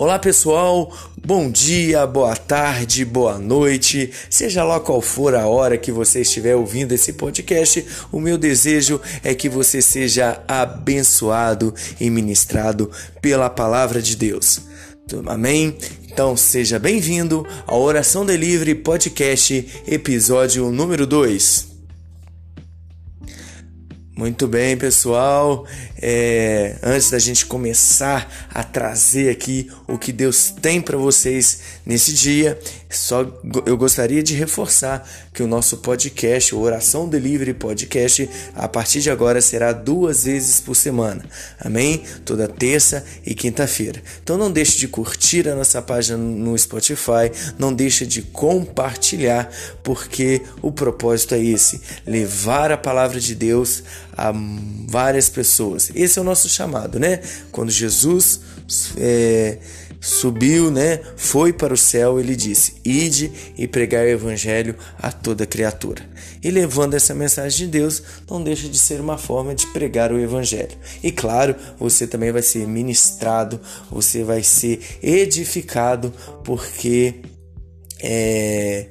Olá pessoal, bom dia, boa tarde, boa noite, seja lá qual for a hora que você estiver ouvindo esse podcast, o meu desejo é que você seja abençoado e ministrado pela palavra de Deus. Amém? Então seja bem-vindo ao Oração Delivery Podcast, episódio número 2. Muito bem, pessoal. É, antes da gente começar a trazer aqui o que Deus tem para vocês nesse dia, só eu gostaria de reforçar que o nosso podcast, o Oração Delivery Podcast, a partir de agora será duas vezes por semana. Amém? Toda terça e quinta-feira. Então não deixe de curtir a nossa página no Spotify, não deixe de compartilhar, porque o propósito é esse: levar a palavra de Deus a várias pessoas. Esse é o nosso chamado, né? Quando Jesus é, subiu, né? Foi para o céu, ele disse: Ide e pregar o evangelho a toda criatura. E levando essa mensagem de Deus, não deixa de ser uma forma de pregar o evangelho. E claro, você também vai ser ministrado, você vai ser edificado, porque é,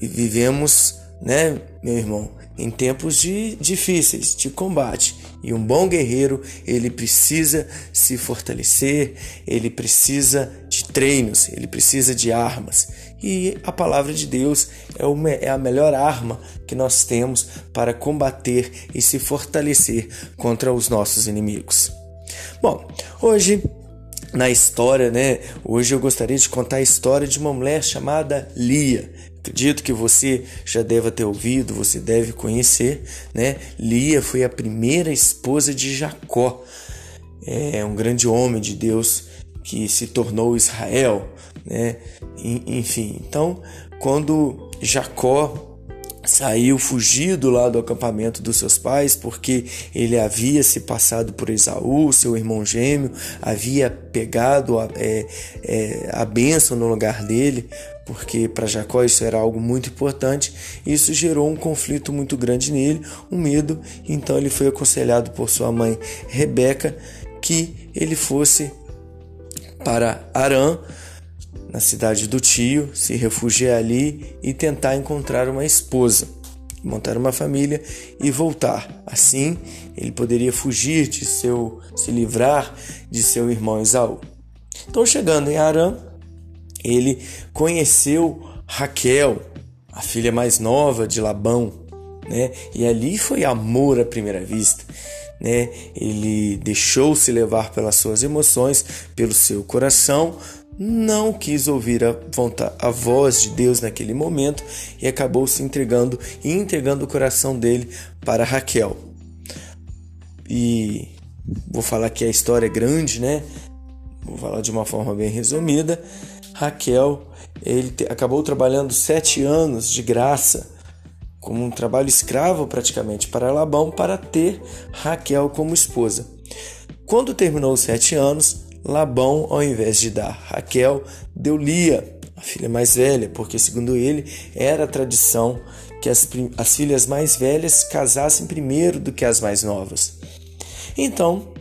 vivemos, né, meu irmão, em tempos de, difíceis de combate. E um bom guerreiro, ele precisa se fortalecer, ele precisa de treinos, ele precisa de armas. E a palavra de Deus é, uma, é a melhor arma que nós temos para combater e se fortalecer contra os nossos inimigos. Bom, hoje na história, né? Hoje eu gostaria de contar a história de uma mulher chamada Lia. Acredito que você já deve ter ouvido, você deve conhecer, né? Lia foi a primeira esposa de Jacó, é um grande homem de Deus que se tornou Israel, né? Enfim, então quando Jacó saiu fugido lá do acampamento dos seus pais, porque ele havia se passado por Esaú, seu irmão gêmeo, havia pegado a, é, é, a bênção no lugar dele, porque para Jacó isso era algo muito importante. Isso gerou um conflito muito grande nele, um medo. Então ele foi aconselhado por sua mãe Rebeca que ele fosse para Arã, na cidade do tio, se refugiar ali e tentar encontrar uma esposa, montar uma família e voltar. Assim, ele poderia fugir de seu, se livrar de seu irmão Esaú. Então, chegando em Arã, ele conheceu Raquel, a filha mais nova de Labão, né? E ali foi amor à primeira vista. Né? Ele deixou-se levar pelas suas emoções, pelo seu coração, não quis ouvir a, vontade, a voz de Deus naquele momento e acabou se entregando e entregando o coração dele para Raquel. E vou falar que a história é grande, né? Vou falar de uma forma bem resumida. Raquel, ele te, acabou trabalhando sete anos de graça, como um trabalho escravo praticamente para Labão, para ter Raquel como esposa. Quando terminou os sete anos, Labão, ao invés de dar Raquel, deu Lia, a filha mais velha, porque, segundo ele, era tradição que as, as filhas mais velhas casassem primeiro do que as mais novas. Então,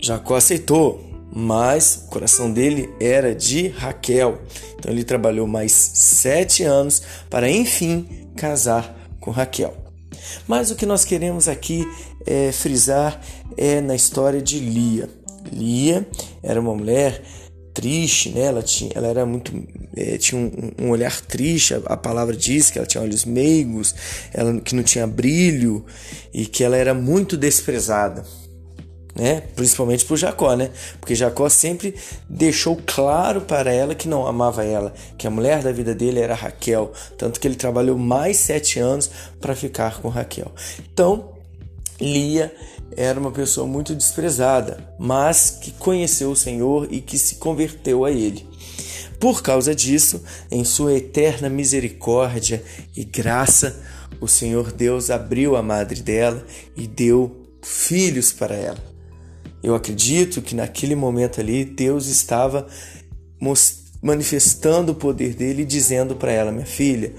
Jacó aceitou, mas o coração dele era de Raquel. Então ele trabalhou mais sete anos para enfim casar com Raquel. Mas o que nós queremos aqui é, frisar é na história de Lia. Lia era uma mulher triste, né? Ela tinha, ela era muito, é, tinha um, um, olhar triste. A, a, palavra diz que ela tinha olhos meigos, ela que não tinha brilho e que ela era muito desprezada, né? Principalmente por Jacó, né? Porque Jacó sempre deixou claro para ela que não amava ela, que a mulher da vida dele era Raquel, tanto que ele trabalhou mais sete anos para ficar com Raquel. Então Lia era uma pessoa muito desprezada, mas que conheceu o Senhor e que se converteu a Ele. Por causa disso, em sua eterna misericórdia e graça, o Senhor Deus abriu a madre dela e deu filhos para ela. Eu acredito que naquele momento ali Deus estava manifestando o poder dele e dizendo para ela: Minha filha,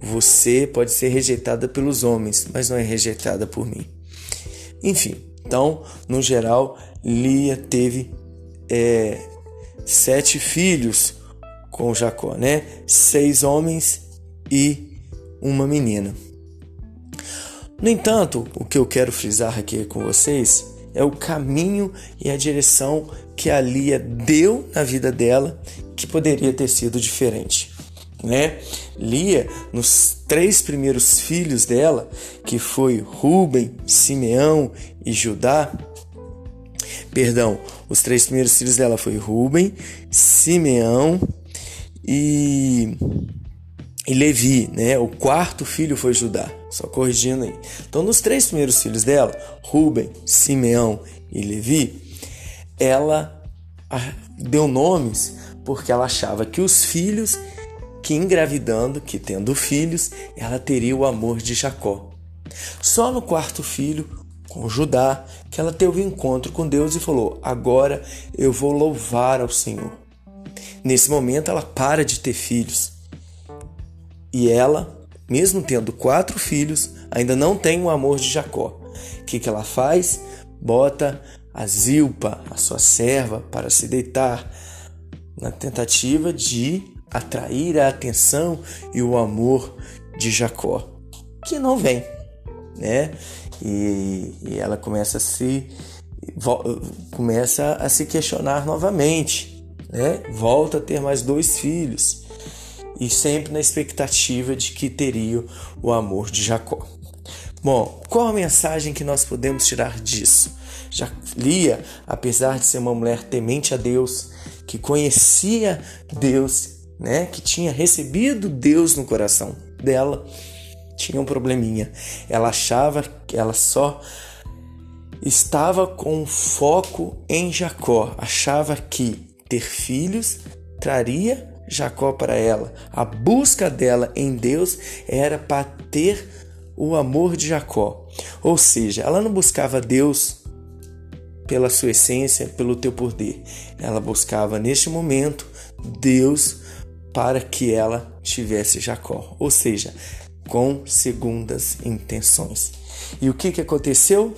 você pode ser rejeitada pelos homens, mas não é rejeitada por mim. Enfim, então, no geral, Lia teve é, sete filhos com Jacó, né? Seis homens e uma menina. No entanto, o que eu quero frisar aqui com vocês é o caminho e a direção que a Lia deu na vida dela que poderia ter sido diferente. Né? Lia, nos três primeiros filhos dela, que foi Ruben, Simeão e Judá, perdão, os três primeiros filhos dela foi Ruben, Simeão e e Levi, né? O quarto filho foi Judá. Só corrigindo aí. Então, nos três primeiros filhos dela, Ruben, Simeão e Levi, ela deu nomes porque ela achava que os filhos, que engravidando, que tendo filhos, ela teria o amor de Jacó. Só no quarto filho, com Judá, que ela teve um encontro com Deus e falou: Agora eu vou louvar ao Senhor. Nesse momento, ela para de ter filhos e ela, mesmo tendo quatro filhos, ainda não tem o amor de Jacó. O que, que ela faz? Bota a Zilpa, a sua serva, para se deitar, na tentativa de atrair a atenção e o amor de Jacó, que não vem, né? E, e ela começa a se começa a se questionar novamente, né? Volta a ter mais dois filhos e sempre na expectativa de que teria o amor de Jacó. Bom, qual a mensagem que nós podemos tirar disso? Já Lia, apesar de ser uma mulher temente a Deus, que conhecia Deus, né, que tinha recebido Deus no coração dela, tinha um probleminha. Ela achava que ela só estava com foco em Jacó, achava que ter filhos traria Jacó para ela. A busca dela em Deus era para ter o amor de Jacó. Ou seja, ela não buscava Deus pela sua essência, pelo teu poder. Ela buscava neste momento Deus para que ela tivesse Jacó. Ou seja, com segundas intenções. E o que, que aconteceu?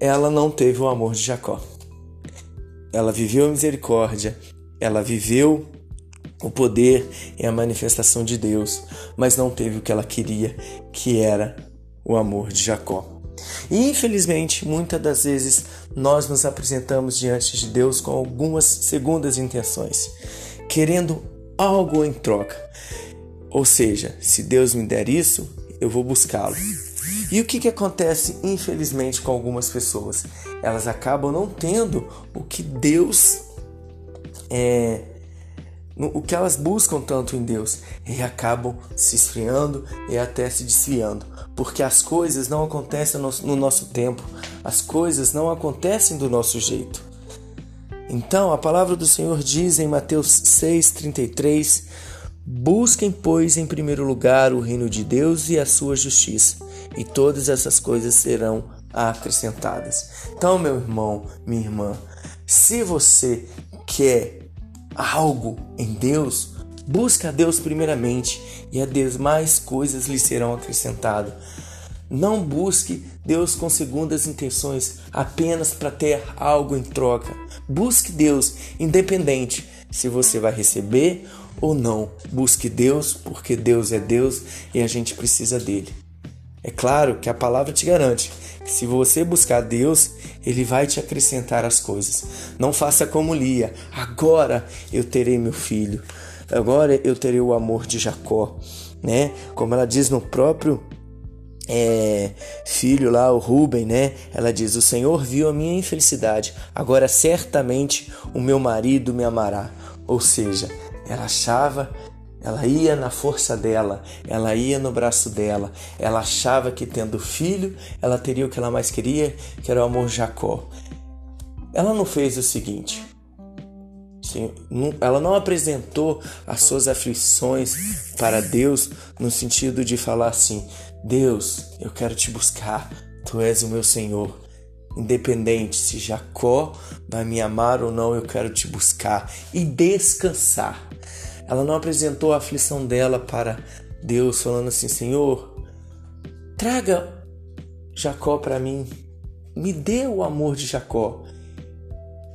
Ela não teve o amor de Jacó. Ela viveu a misericórdia, ela viveu o poder é a manifestação de Deus, mas não teve o que ela queria, que era o amor de Jacó. E infelizmente, muitas das vezes nós nos apresentamos diante de Deus com algumas segundas intenções, querendo algo em troca. Ou seja, se Deus me der isso, eu vou buscá-lo. E o que, que acontece, infelizmente, com algumas pessoas? Elas acabam não tendo o que Deus é, o que elas buscam tanto em Deus e acabam se esfriando e até se desviando, porque as coisas não acontecem no nosso tempo, as coisas não acontecem do nosso jeito. Então, a palavra do Senhor diz em Mateus 6:33: Busquem, pois, em primeiro lugar o reino de Deus e a sua justiça, e todas essas coisas serão acrescentadas. Então, meu irmão, minha irmã, se você quer algo em Deus, busca a Deus primeiramente e a Deus mais coisas lhe serão acrescentadas. Não busque Deus com segundas intenções apenas para ter algo em troca. Busque Deus independente se você vai receber ou não. Busque Deus porque Deus é Deus e a gente precisa dele. É claro que a palavra te garante que se você buscar Deus, Ele vai te acrescentar as coisas. Não faça como Lia, agora eu terei meu filho, agora eu terei o amor de Jacó, né? Como ela diz no próprio é, filho lá, o Ruben, né? Ela diz: O Senhor viu a minha infelicidade, agora certamente o meu marido me amará. Ou seja, ela achava ela ia na força dela, ela ia no braço dela. Ela achava que tendo filho, ela teria o que ela mais queria, que era o amor Jacó. Ela não fez o seguinte. ela não apresentou as suas aflições para Deus no sentido de falar assim: Deus, eu quero te buscar, tu és o meu Senhor. Independente se Jacó vai me amar ou não, eu quero te buscar e descansar. Ela não apresentou a aflição dela para Deus, falando assim: Senhor, traga Jacó para mim, me dê o amor de Jacó.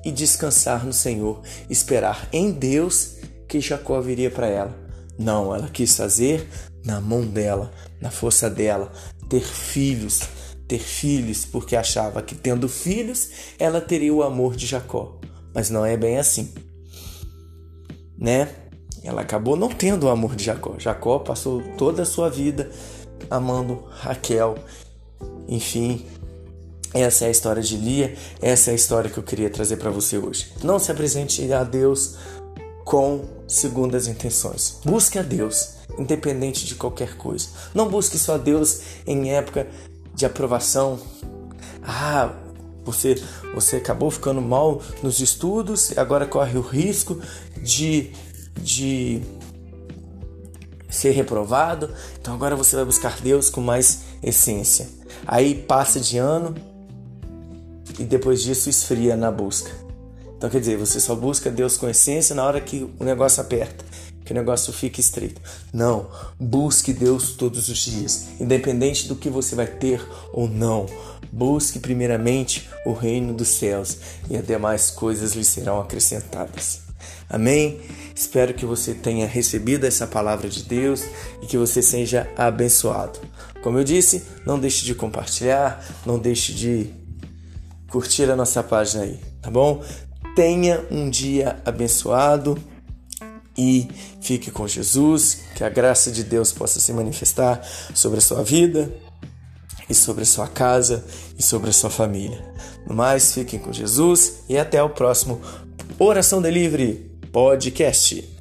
e descansar no Senhor, esperar em Deus que Jacó viria para ela. Não, ela quis fazer na mão dela, na força dela, ter filhos, ter filhos, porque achava que tendo filhos ela teria o amor de Jacó. Mas não é bem assim, né? Ela acabou não tendo o amor de Jacó. Jacó passou toda a sua vida amando Raquel. Enfim, essa é a história de Lia, essa é a história que eu queria trazer para você hoje. Não se apresente a Deus com segundas intenções. Busque a Deus, independente de qualquer coisa. Não busque só Deus em época de aprovação. Ah, você você acabou ficando mal nos estudos e agora corre o risco de de ser reprovado. Então agora você vai buscar Deus com mais essência. Aí passa de ano, e depois disso esfria na busca. Então quer dizer, você só busca Deus com essência na hora que o negócio aperta, que o negócio fica estreito. Não, busque Deus todos os dias, independente do que você vai ter ou não. Busque primeiramente o reino dos céus e as demais coisas lhe serão acrescentadas. Amém? Espero que você tenha recebido essa palavra de Deus e que você seja abençoado. Como eu disse, não deixe de compartilhar, não deixe de curtir a nossa página aí, tá bom? Tenha um dia abençoado e fique com Jesus, que a graça de Deus possa se manifestar sobre a sua vida e sobre a sua casa e sobre a sua família. No mais, fiquem com Jesus e até o próximo Oração Delivery Podcast.